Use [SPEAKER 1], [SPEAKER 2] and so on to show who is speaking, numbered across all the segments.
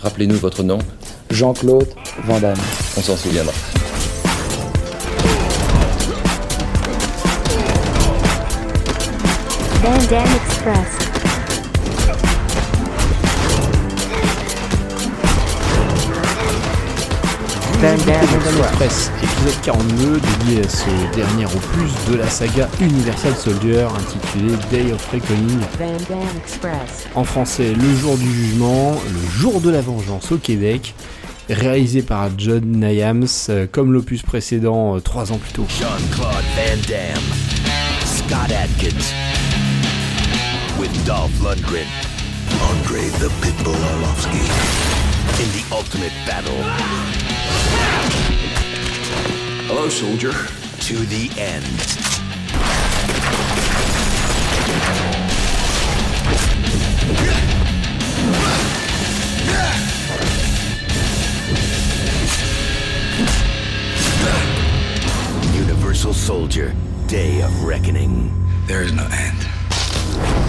[SPEAKER 1] Rappelez-nous votre nom.
[SPEAKER 2] Jean-Claude Van Damme.
[SPEAKER 1] On s'en souviendra.
[SPEAKER 3] Van Damme Express.
[SPEAKER 2] Van Damme
[SPEAKER 4] Express, épisode 42, dédié à ce dernier opus de la saga Universal Soldier intitulé Day of Reckoning.
[SPEAKER 3] Van Damme Express.
[SPEAKER 4] En français, Le jour du jugement, le jour de la vengeance au Québec, réalisé par John Nyams, euh, comme l'opus précédent euh, trois ans plus tôt.
[SPEAKER 5] Jean-Claude Van Damme, Scott Adkins, with Dolph Lundgren, Andre the Pitbull Orlovsky, in the ultimate battle. Hello, soldier. To the end. Universal Soldier, Day of Reckoning.
[SPEAKER 6] There is no end.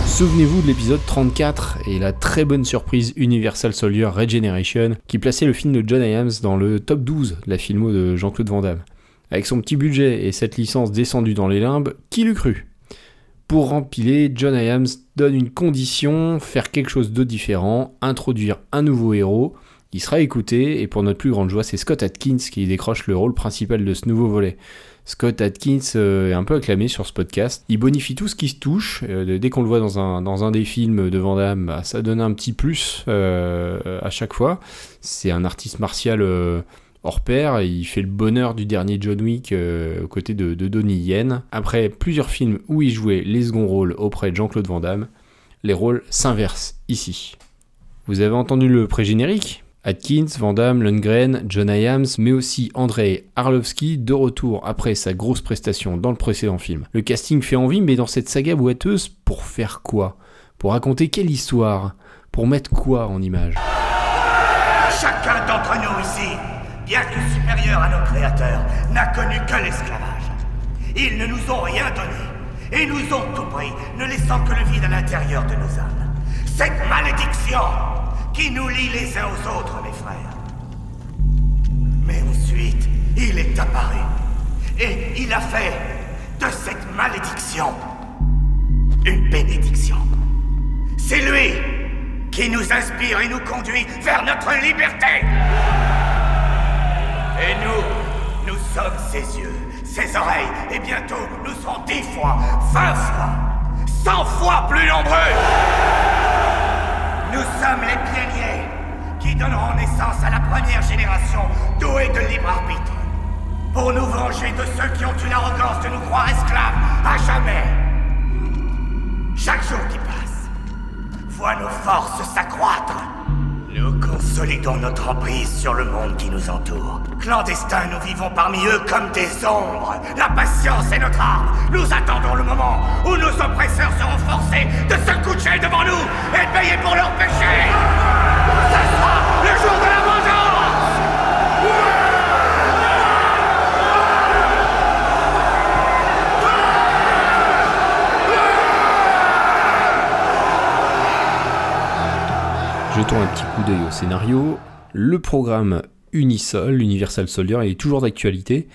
[SPEAKER 4] Souvenez-vous de l'épisode 34 et la très bonne surprise Universal Soldier Regeneration qui plaçait le film de John Hyams dans le top 12 de la filmo de Jean-Claude Van Damme. Avec son petit budget et cette licence descendue dans les limbes, qui l'eût cru? Pour rempiler, John Hyams donne une condition, faire quelque chose de différent, introduire un nouveau héros. Il sera écouté et pour notre plus grande joie, c'est Scott Atkins qui décroche le rôle principal de ce nouveau volet. Scott Atkins euh, est un peu acclamé sur ce podcast. Il bonifie tout ce qui se touche. Euh, dès qu'on le voit dans un, dans un des films de Van Damme, bah, ça donne un petit plus euh, à chaque fois. C'est un artiste martial hors pair. Il fait le bonheur du dernier John Wick aux côtés de, de Donnie Yen. Après plusieurs films où il jouait les seconds rôles auprès de Jean-Claude Van Damme, les rôles s'inversent ici. Vous avez entendu le pré-générique? Atkins, Van Damme, Lundgren, John Hyams, mais aussi Andrei Arlovski, de retour après sa grosse prestation dans le précédent film. Le casting fait envie, mais dans cette saga boiteuse, pour faire quoi? Pour raconter quelle histoire? Pour mettre quoi en image?
[SPEAKER 7] Chacun d'entre nous ici, bien que supérieur à nos créateurs, n'a connu que l'esclavage. Ils ne nous ont rien donné et nous ont tout pris, ne laissant que le vide à l'intérieur de nos âmes. Cette malédiction qui nous lie les uns aux autres, mes frères. Mais ensuite, il est apparu et il a fait de cette malédiction une bénédiction. C'est lui qui nous inspire et nous conduit vers notre liberté. Et nous, nous sommes ses yeux, ses oreilles, et bientôt nous serons dix fois, vingt fois, cent fois plus nombreux. Nous sommes les pionniers qui donneront naissance à la première génération douée de libre arbitre. Pour nous venger de ceux qui ont eu l'arrogance de nous croire esclaves à jamais. Chaque jour qui passe, voit nos forces s'accroître. Consolidons notre emprise sur le monde qui nous entoure. Clandestins, nous vivons parmi eux comme des ombres. La patience est notre arme. Nous attendons le moment où nos oppresseurs seront forcés de se coucher devant nous et de payer pour leurs péchés. Ce sera le jour de la
[SPEAKER 4] coup d'œil au scénario. Le programme Unisol, Universal Soldier, est toujours d'actualité.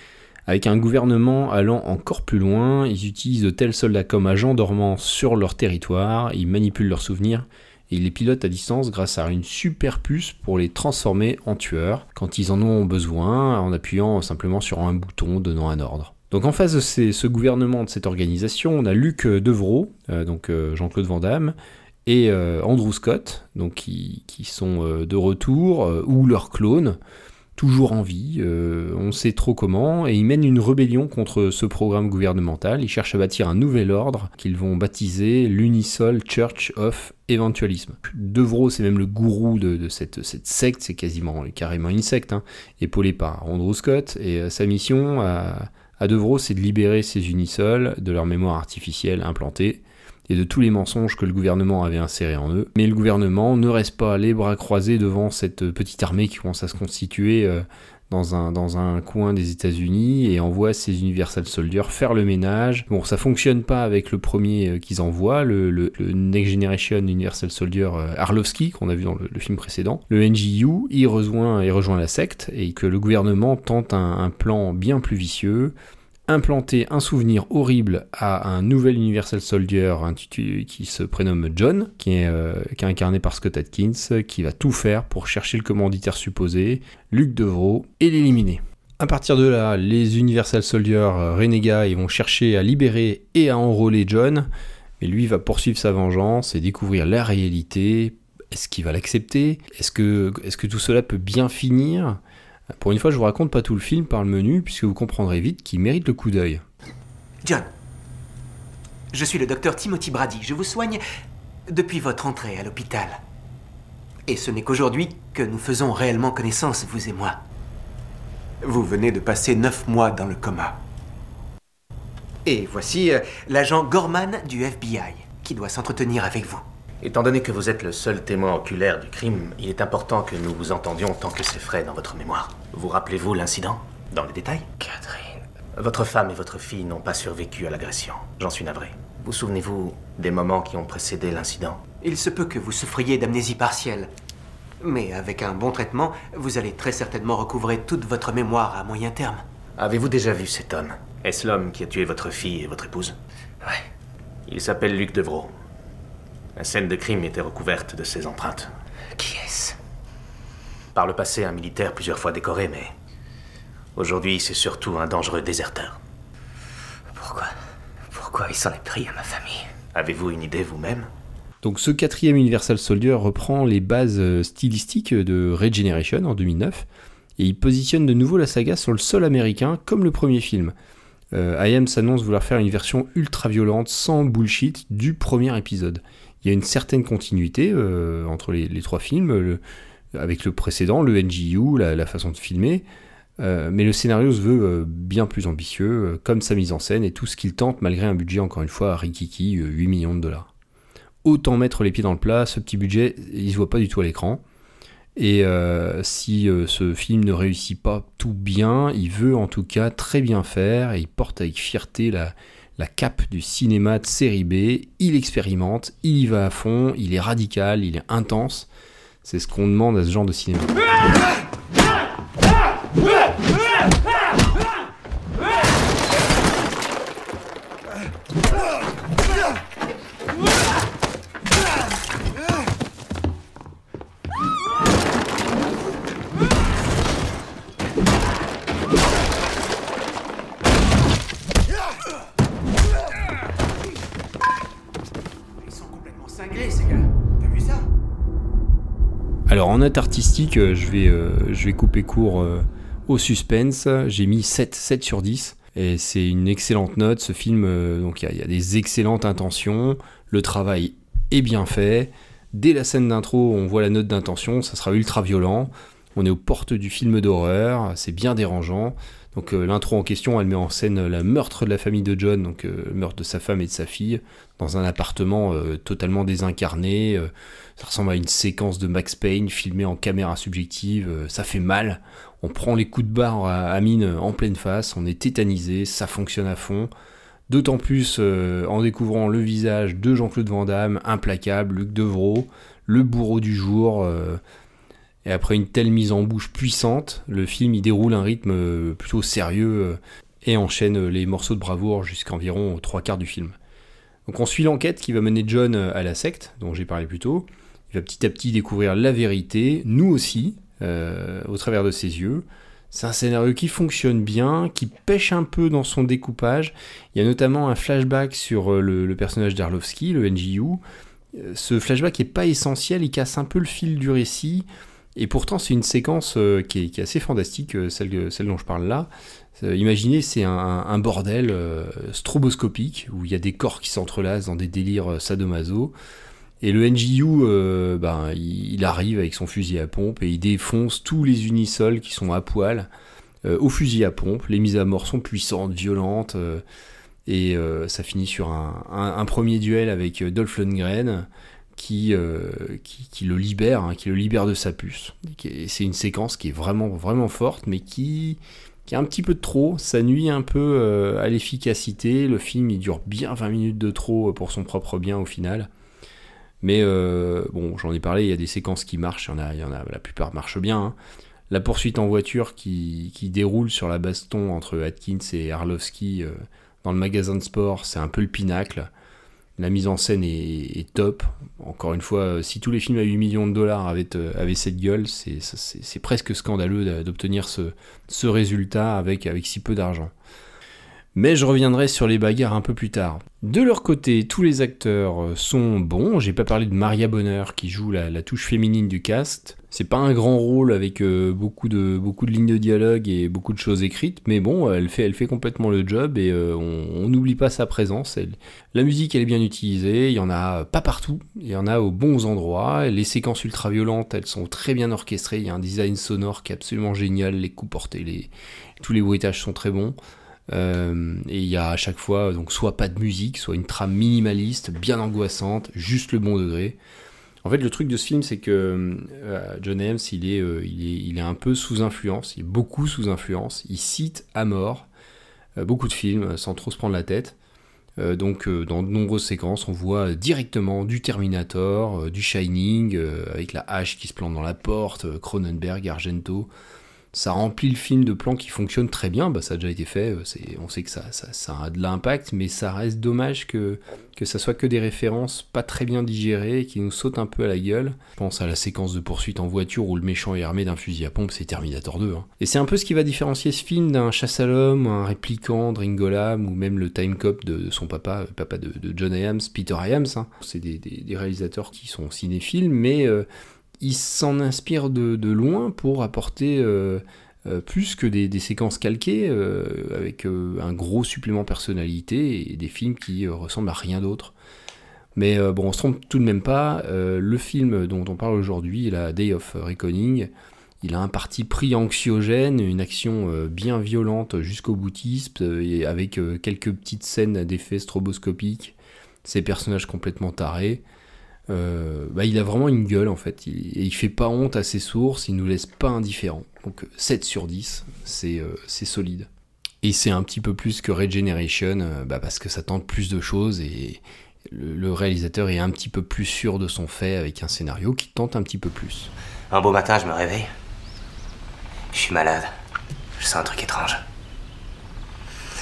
[SPEAKER 4] Avec un gouvernement allant encore plus loin, ils utilisent de tels soldats comme agents dormant sur leur territoire, ils manipulent leurs souvenirs et ils les pilotent à distance grâce à une super puce pour les transformer en tueurs quand ils en ont besoin en appuyant simplement sur un bouton donnant un ordre. Donc en face de ce gouvernement, de cette organisation, on a Luc Devreau, euh, donc euh, Jean-Claude Van Damme, et euh, Andrew Scott, donc qui, sont euh, de retour, euh, ou leurs clones, toujours en vie, on sait trop comment, et ils mènent une rébellion contre ce programme gouvernemental, ils cherchent à bâtir un nouvel ordre qu'ils vont baptiser l'Unisol Church of Eventualism. Devro, c'est même le gourou de, cette, secte, c'est quasiment carrément une secte, hein, épaulé par Andrew Scott, et sa mission à, à c'est de libérer ces Unisols de leur mémoire artificielle implantée, et de tous les mensonges que le gouvernement avait insérés en eux. Mais le gouvernement ne reste pas les bras croisés devant cette petite armée qui commence à se constituer euh, dans un, coin des États-Unis et envoie ses Universal Soldiers faire le ménage. Bon, ça fonctionne pas avec le premier euh, qu'ils envoient, le, Next Generation Universal Soldier euh, Arlovski, qu'on a vu dans le, film précédent. Le NGU, il rejoint, il rejoint la secte et que le gouvernement tente un plan bien plus vicieux implanter un souvenir horrible à un nouvel Universal Soldier intitulé- qui se prénomme John, qui est, euh, qui est incarné par Scott Atkins, qui va tout faire pour chercher le commanditaire supposé, Luc Devreau, et l'éliminer. À partir de là, les Universal Soldiers euh, renégats ils vont chercher à libérer et à enrôler John, mais lui va poursuivre sa vengeance et découvrir la réalité. Est-ce qu'il va l'accepter? Est que tout cela peut bien finir? Pour une fois, je vous raconte pas tout le film par le menu, puisque vous comprendrez vite qu'il mérite le coup d'œil.
[SPEAKER 1] John, je suis le docteur Timothy Brady. Je vous soigne depuis votre entrée à l'hôpital. Et ce n'est qu'aujourd'hui que nous faisons réellement connaissance, vous et moi. Vous venez de passer neuf mois dans le coma. Et voici euh, l'agent Gorman du FBI, qui doit s'entretenir avec vous.
[SPEAKER 6] Étant donné que vous êtes le seul témoin oculaire du crime, il est important que nous vous entendions tant que c'est frais dans votre mémoire. Vous rappelez-vous l'incident Dans les détails? Catherine. Votre femme et votre fille n'ont pas survécu à l'agression. J'en suis navré. Vous souvenez-vous des moments qui ont précédé l'incident?
[SPEAKER 1] Il se peut que vous souffriez d'amnésie partielle. Mais avec un bon traitement, vous allez très certainement recouvrer toute votre mémoire à moyen terme.
[SPEAKER 6] Avez-vous déjà vu cet homme? Est-ce l'homme qui a tué votre fille et votre épouse? Ouais. Il s'appelle Luc Devreau. La scène de crime était recouverte de ses empreintes.
[SPEAKER 1] Qui est-ce?
[SPEAKER 6] Par le passé, un militaire plusieurs fois décoré, mais aujourd'hui, c'est surtout un dangereux déserteur.
[SPEAKER 1] Pourquoi Pourquoi il s'en est pris à ma famille?
[SPEAKER 6] Avez-vous une idée vous-même?
[SPEAKER 4] Donc ce quatrième Universal Soldier reprend les bases euh, stylistiques de Regeneration en 2009 et il positionne de nouveau la saga sur le sol américain comme le premier film. Euh, IM s'annonce vouloir faire une version ultra violente sans bullshit du premier épisode. Il y a une certaine continuité euh, entre les, trois films, avec le précédent, le NGU, la, façon de filmer, euh, mais le scénario se veut euh, bien plus ambitieux, comme sa mise en scène et tout ce qu'il tente malgré un budget encore une fois à rikiki, euh, 8 millions de dollars autant mettre les pieds dans le plat, ce petit budget, il se voit pas du tout à l'écran. Et si ce film ne réussit pas tout bien, il veut en tout cas très bien faire et il porte avec fierté la, la cape du cinéma de série B. Il expérimente, il y va à fond, il est radical, il est intense. C'est ce qu'on demande à ce genre de cinéma
[SPEAKER 1] sont complètement
[SPEAKER 4] Alors en note artistique, euh, je vais, euh, je vais couper court euh, au suspense. J'ai mis 7, 7 sur 10. Et c'est une excellente note. Ce film, donc il y, y a des excellentes intentions. Le travail est bien fait. Dès la scène d'intro, on voit la note d'intention. Ça sera ultra violent. On est aux portes du film d'horreur. C'est bien dérangeant. Donc euh, l'intro en question, elle met en scène le meurtre de la famille de John, donc euh, le meurtre de sa femme et de sa fille, dans un appartement euh, totalement désincarné. euh, ça ressemble à une séquence de Max Payne filmée en caméra subjective. euh, ça fait mal. On prend les coups de barre à, à mine en pleine face. On est tétanisé. Ça fonctionne à fond. D'autant plus euh, en découvrant le visage de Jean-Claude Van Damme, implacable, Luc Devreau, le bourreau du jour. Et après une telle mise en bouche puissante, le film il déroule un rythme euh, plutôt sérieux euh, et enchaîne euh, les morceaux de bravoure jusqu'à environ trois quarts du film. Donc on suit l'enquête qui va mener John à la secte, dont j'ai parlé plus tôt. Il va petit à petit découvrir la vérité, nous aussi, au travers de ses yeux. C'est un scénario qui fonctionne bien, qui pêche un peu dans son découpage. Il y a notamment un flashback sur le, personnage d'Arlovski, le NGU. Euh, Ce flashback n'est pas essentiel, il casse un peu le fil du récit. Et pourtant, c'est une séquence euh, qui, est, assez fantastique, euh, celle, dont je parle là. Euh, imaginez, c'est un, bordel stroboscopique où il y a des corps qui s'entrelacent dans des délires sadomaso. Et le euh, ben, il, arrive avec son fusil à pompe et il défonce tous les unisols qui sont à poil au fusil à pompe. Les mises à mort sont puissantes, violentes. et ça finit sur un, un- premier duel avec Dolph Lundgren qui, euh, qui, qui le libère, hein, qui le libère de sa puce. C'est une séquence qui est vraiment, vraiment forte, mais qui, qui est un petit peu de trop. Ça nuit un peu euh, à l'efficacité. Le film, il dure bien 20 minutes de trop pour son propre bien au final. Mais euh, bon, j'en ai parlé, il y a des séquences qui marchent, il y en a, il y en a la plupart marchent bien. hein. La poursuite en voiture qui, qui déroule sur la baston entre Atkins et Arlovski euh, dans le magasin de sport, c'est un peu le pinacle. La mise en scène est, top. Encore une fois, euh, si tous les films à 8 millions de dollars avaient, euh, cette gueule, c'est presque scandaleux d'a- d'obtenir ce, résultat avec si peu d'argent. Mais je reviendrai sur les bagarres un peu plus tard. De leur côté, tous les acteurs euh, sont bons. J'ai pas parlé de Maria Bonheur qui joue la, touche féminine du cast. C'est pas un grand rôle avec euh, beaucoup, de, beaucoup de lignes de dialogue et beaucoup de choses écrites, mais bon, elle fait, elle fait complètement le job et euh, on n'oublie pas sa présence. La musique, elle est bien utilisée. Il y en a pas partout, il y en a aux bons endroits. Les séquences ultra violentes, elles sont très bien orchestrées. Il y a un design sonore qui est absolument génial. Les coups portés, les, tous les bruitages sont très bons. Euh, et il y a à chaque fois donc soit pas de musique, soit une trame minimaliste, bien angoissante, juste le bon degré. En fait, le truc de ce film, c'est que euh, John est, euh, il, est, il est un peu sous influence, il est beaucoup sous influence. Il cite à mort beaucoup de films sans trop se prendre la tête. Donc, dans de nombreuses séquences, on voit directement du Terminator, du Shining, avec la hache qui se plante dans la porte, Cronenberg, Argento ça remplit le film de plans qui fonctionnent très bien, bah, ça a déjà été fait, euh, on sait que ça, ça, a de l'impact, mais ça reste dommage que, que ça soit que des références pas très bien digérées, qui nous sautent un peu à la gueule. Je pense à la séquence de poursuite en voiture où le méchant est armé d'un fusil à pompe, c'est Terminator 2. hein. Et c'est un peu ce qui va différencier ce film d'un chasse à l'homme, un répliquant de Ringolam, ou même le Time Cop de, son papa, papa de, John Iams, Peter Iams. hein. C'est des réalisateurs qui sont cinéphiles, mais... euh, il s'en inspire de, loin pour apporter euh, euh, plus que des, séquences calquées, euh, avec un gros supplément personnalité et des films qui ressemblent à rien d'autre. Mais bon, on se trompe tout de même pas. le film dont on parle aujourd'hui, la Day of Reckoning, il a un parti pris anxiogène, une action bien violente jusqu'au boutisme, et avec quelques petites scènes d'effets stroboscopiques, ces personnages complètement tarés. Euh, bah, il a vraiment une gueule en fait, il, et il fait pas honte à ses sources, il nous laisse pas indifférents. Donc euh, 7 sur 10, c'est euh, c'est solide. Et c'est un petit peu plus que Regeneration, euh, bah, parce que ça tente plus de choses et le réalisateur est un petit peu plus sûr de son fait avec un scénario qui tente un petit peu plus.
[SPEAKER 1] Un beau matin, je me réveille. Je suis malade. Je sens un truc étrange.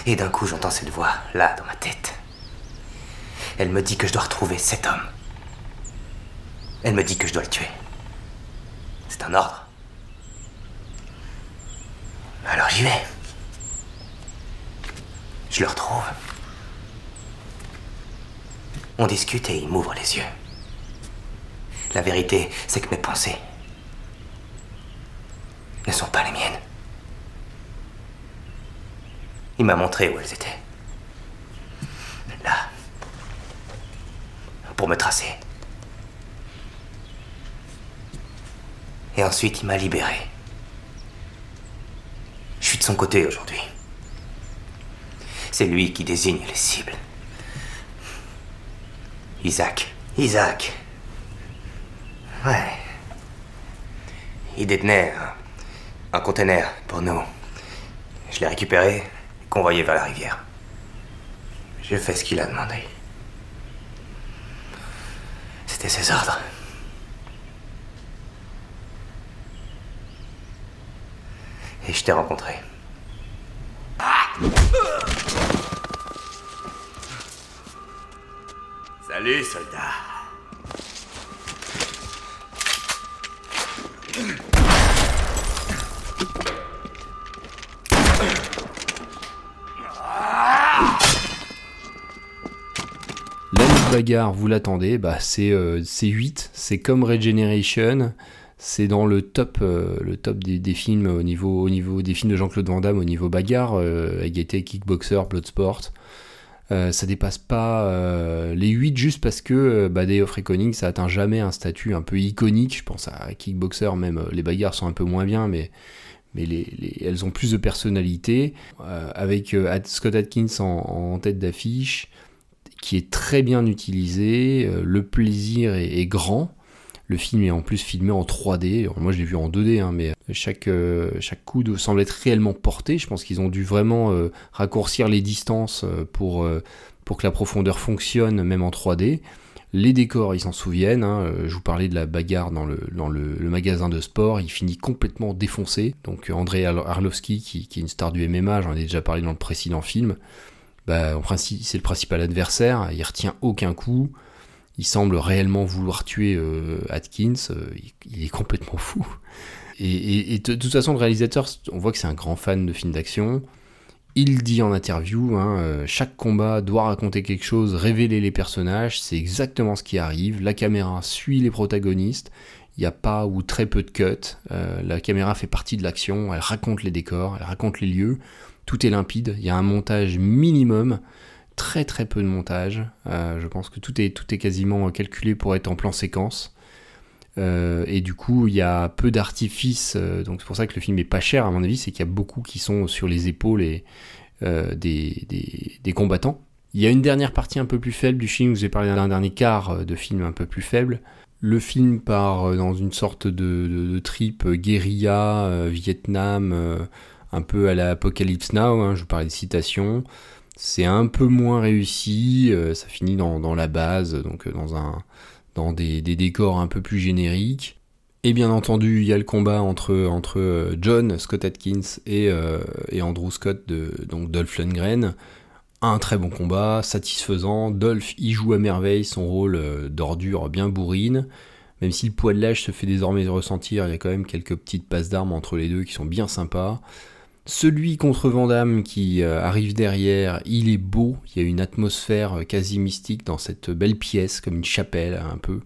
[SPEAKER 1] Et d'un coup, j'entends cette voix, là, dans ma tête. Elle me dit que je dois retrouver cet homme. Elle me dit que je dois le tuer. C'est un ordre. Alors j'y vais. Je le retrouve. On discute et il m'ouvre les yeux. La vérité, c'est que mes pensées ne sont pas les miennes. Il m'a montré où elles étaient. Là. Pour me tracer. Et ensuite, il m'a libéré. Je suis de son côté aujourd'hui. C'est lui qui désigne les cibles. Isaac. Isaac. Ouais. Il détenait un, un pour nous. Je l'ai récupéré convoyé vers la rivière. J'ai fait ce qu'il a demandé. C'était ses ordres. Et je t'ai rencontré.
[SPEAKER 7] Salut, soldat.
[SPEAKER 4] L'année de bagarre, vous l'attendez, bah c'est euh, c'est 8, c'est comme Regeneration, c'est dans le top, euh, le top des, films au niveau, au niveau des films de Jean-Claude Van Damme au niveau bagarre, euh, Kickboxer, Bloodsport. Euh, ça dépasse pas euh, les 8 juste parce que euh, bah, Day of Reckoning ça atteint jamais un statut un peu iconique. Je pense à Kickboxer, même les bagarres sont un peu moins bien, mais, mais les, les- elles ont plus de personnalité. Avec Scott Atkins en, tête d'affiche, qui est très bien utilisé, le plaisir est grand. Le film est en plus filmé en 3D. Alors, moi, je l'ai vu en 2D, hein, mais chaque, euh, chaque coup de- semble être réellement porté. Je pense qu'ils ont dû vraiment euh, raccourcir les distances euh, pour, euh, que la profondeur fonctionne, même en 3D. Les décors, ils s'en souviennent. hein. Euh, Je vous parlais de la bagarre dans le, magasin de sport. Il finit complètement défoncé. Donc euh, André Ar- Arlovski, qui, est une star du MMA, j'en ai déjà parlé dans le précédent film, bah, c'est le principal adversaire. Il retient aucun coup. Il semble réellement vouloir tuer euh, Atkins. Euh, il, est complètement fou. Et, de, toute façon, le réalisateur, on voit que c'est un grand fan de films d'action. Il dit en interview, hein, euh, chaque combat doit raconter quelque chose, révéler les personnages, c'est exactement ce qui arrive. La caméra suit les protagonistes, il n'y a pas ou très peu de cuts. La caméra fait partie de l'action, elle raconte les décors, elle raconte les lieux. Tout est limpide, il y a un montage minimum, très très peu de montage. Euh, je pense que tout est, tout est quasiment calculé pour être en plan séquence. Euh, et du coup, il y a peu d'artifices, euh, donc c'est pour ça que le film est pas cher à mon avis, c'est qu'il y a beaucoup qui sont sur les épaules des, des- combattants. Il y a une dernière partie un peu plus faible du film, je vous ai parlé d'un dernier quart de film un peu plus faible. Le film part dans une sorte de, trip guérilla, Vietnam, un peu à la Apocalypse Now, hein, je vous parlais de citations. C'est un peu moins réussi, euh, ça finit dans, la base, donc euh, dans, des, décors un peu plus génériques. Et bien entendu, il y a le combat entre, euh, John Scott Atkins et, Andrew Scott, de, Dolph Lundgren. Un très bon combat, satisfaisant. Dolph y joue à merveille son rôle d'ordure bien bourrine. Même si le poids de l'âge se fait désormais ressentir, il y a quand même quelques petites passes d'armes entre les deux qui sont bien sympas. Celui contre Vandamme qui euh, arrive derrière, il est beau, il y a une atmosphère euh, quasi mystique dans cette belle pièce, comme une chapelle un peu.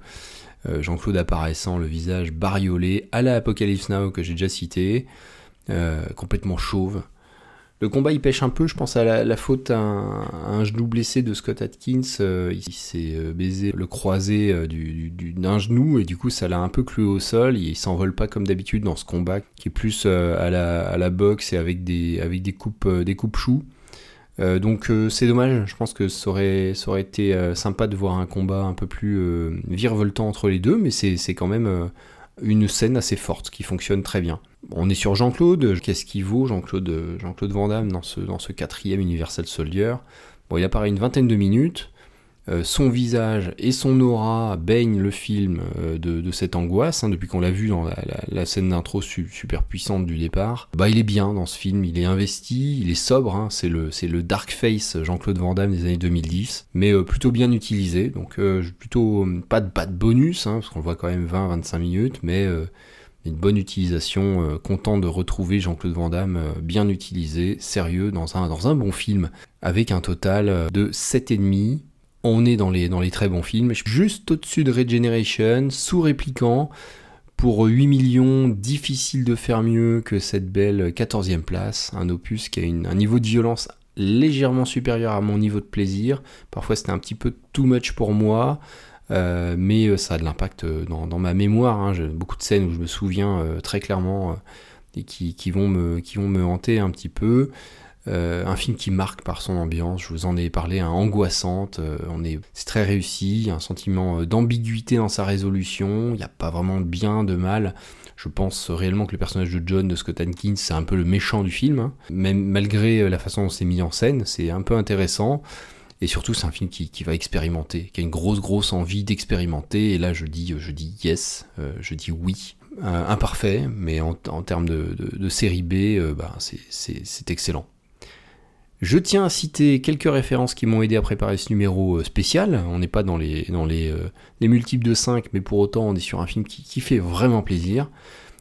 [SPEAKER 4] Euh, Jean-Claude apparaissant, le visage bariolé, à la Apocalypse Now que j'ai déjà cité, complètement chauve. Le combat il pêche un peu, je pense à la, faute à un, genou blessé de Scott Atkins. euh, il s'est euh, baisé le croisé euh, du- du- d'un genou et du coup ça l'a un peu cloué au sol. Il s'envole pas comme d'habitude dans ce combat qui est plus à, la, à boxe et avec des, avec des coupes, des coupes choux. Donc c'est dommage, je pense que ça aurait, été sympa de voir un combat un peu plus virevoltant entre les deux, mais c'est quand même une scène assez forte qui fonctionne très bien. On est sur Jean-Claude, qu'est-ce qu'il vaut Jean-Claude Jean-Claude Van Damme dans ce, dans ce quatrième Universal Soldier? Bon, il apparaît une vingtaine de minutes, son visage et son aura baignent le film euh, de, cette angoisse, hein, depuis qu'on l'a vu dans la, scène d'intro su- super puissante du départ. Bah, il est bien dans ce film, il est investi, il est sobre, hein, c'est le, le dark face Jean-Claude Van Damme des années 2010, mais euh, plutôt bien utilisé, donc euh, plutôt euh, pas de, pas de bonus, hein, parce qu'on le voit quand même 20-25 minutes, mais euh, une bonne utilisation, euh, content de retrouver Jean-Claude Van Damme euh, bien utilisé, sérieux, dans un, dans un bon film, avec un total euh, de 7,5. On est dans les, dans les très bons films, juste au-dessus de Regeneration, sous-répliquant, pour 8 millions, difficile de faire mieux que cette belle 14e place, un opus qui a un niveau de violence légèrement supérieur à mon niveau de plaisir. Parfois c'était un petit peu too much pour moi, euh, mais euh, ça a de l'impact euh, dans, ma mémoire. hein. J'ai beaucoup de scènes où je me souviens très clairement et qui vont me hanter un petit peu. Euh, un film qui marque par son ambiance, je vous en ai parlé, hein, angoissante, euh, on est, c'est très réussi, un sentiment euh, d'ambiguïté dans sa résolution, il n'y a pas vraiment de bien, de mal. Je pense réellement que le personnage de John de Scott Atkins, c'est un peu le méchant du film, hein. même malgré euh, la façon dont c'est mis en scène, c'est un peu intéressant. Et surtout, c'est un film qui, va expérimenter, qui a une grosse, grosse envie d'expérimenter. Et là, je dis, je dis yes, je dis oui. Imparfait, mais en, termes de, série B, bah, c'est excellent. Je tiens à citer quelques références qui m'ont aidé à préparer ce numéro euh, spécial. On n'est pas dans les, euh, les multiples de 5, mais pour autant, on est sur un film qui, fait vraiment plaisir.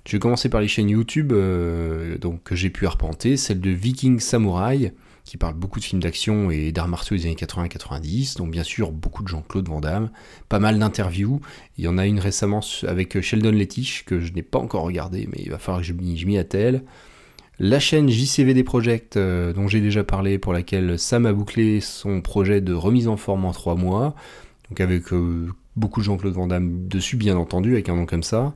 [SPEAKER 4] Je vais commencer par les chaînes YouTube euh, donc, que j'ai pu arpenter, celle de Viking Samurai, qui parle beaucoup de films d'action et d'arts martiaux des années 80-90, donc bien sûr beaucoup de Jean-Claude Van Damme, pas mal d'interviews. Il y en a une récemment avec Sheldon Lettich que je n'ai pas encore regardé, mais il va falloir que je m'y attelle. La chaîne JCVD Project, euh, dont j'ai déjà parlé, pour laquelle Sam a bouclé son projet de remise en forme en 3 mois, avec euh, beaucoup de Jean-Claude Van Damme dessus, bien entendu, avec un nom comme ça.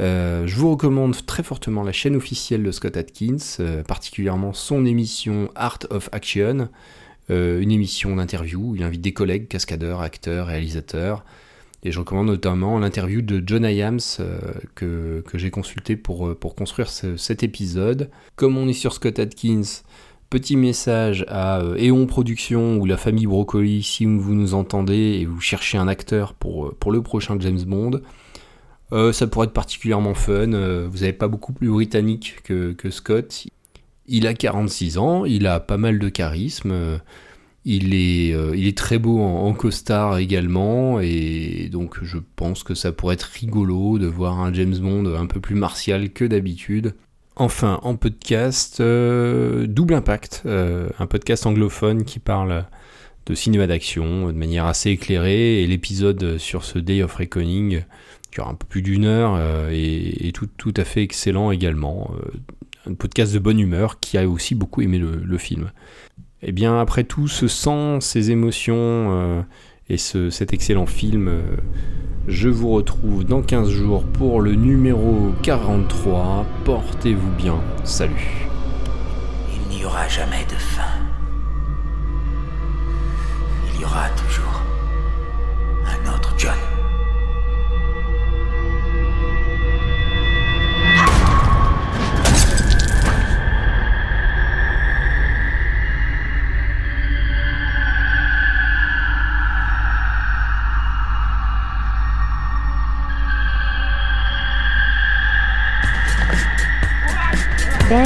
[SPEAKER 4] Euh, je vous recommande très fortement la chaîne officielle de Scott Atkins, euh, particulièrement son émission Art of Action, une émission d'interview où il invite des collègues, cascadeurs, acteurs, réalisateurs. Et je recommande notamment l'interview de John Iams euh, que, que j'ai consulté pour, euh, pour construire ce- cet épisode. Comme on est sur Scott Atkins, petit message à euh, Eon Productions ou la famille Brocoli si vous nous entendez et vous cherchez un acteur pour, pour le prochain James Bond. Ça pourrait être particulièrement fun. vous n'avez pas beaucoup plus britannique que, que Scott. Il a 46 ans, il a pas mal de charisme. Euh, il est, très beau en, en costard également, et donc je pense que ça pourrait être rigolo de voir un James Bond un peu plus martial que d'habitude. Enfin, en podcast, euh, Double Impact, euh, un podcast anglophone qui parle de cinéma d'action de manière assez éclairée, et l'épisode sur ce Day of Reckoning, qui aura un peu plus d'une heure, est, tout, à fait excellent également. Un podcast de bonne humeur qui a aussi beaucoup aimé le film. Et bien après tout ce sang, ces émotions euh, et ce- cet excellent film, euh, je vous retrouve dans 15 jours pour le numéro 43. Portez-vous bien. Salut.
[SPEAKER 7] Il n'y aura jamais de fin.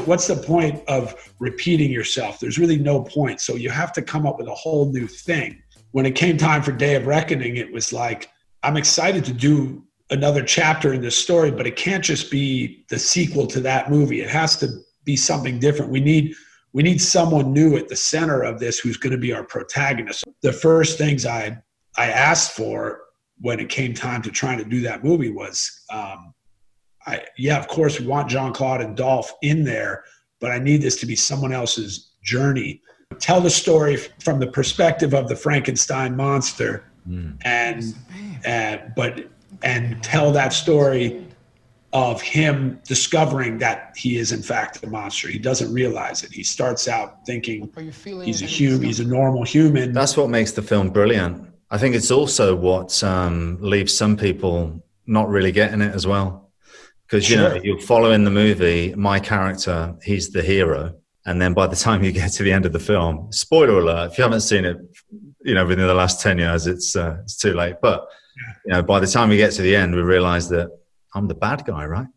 [SPEAKER 8] What's the point of repeating yourself? There's really no point. So you have to come up with a whole new thing. When it came time for Day of Reckoning, it was like, I'm excited to do another chapter in this story, but it can't just be the sequel to that movie. It has to be something different. We need we need someone new at the center of this who's going to be our protagonist. The first things I I asked for when it came time to trying to do that movie was um, I, yeah, of course, we want John Claude and Dolph in there, but I need this to be someone else's journey. Tell the story from the perspective of the Frankenstein monster, and uh, but and tell that story of him discovering that he is in fact a monster. He doesn't realize it. He starts out thinking he's a human, he's a normal human.
[SPEAKER 9] That's what makes the film brilliant. I think it's also what um, leaves some people not really getting it as well. Because, you know, you're following the movie, my character, he's the hero. And then by the time you get to the end of the film, spoiler alert, if you haven't seen it, you know, within the last 10 years, it's, uh, it's too late. But, you know, by the time we get to the end, we realize that I'm the bad guy, right?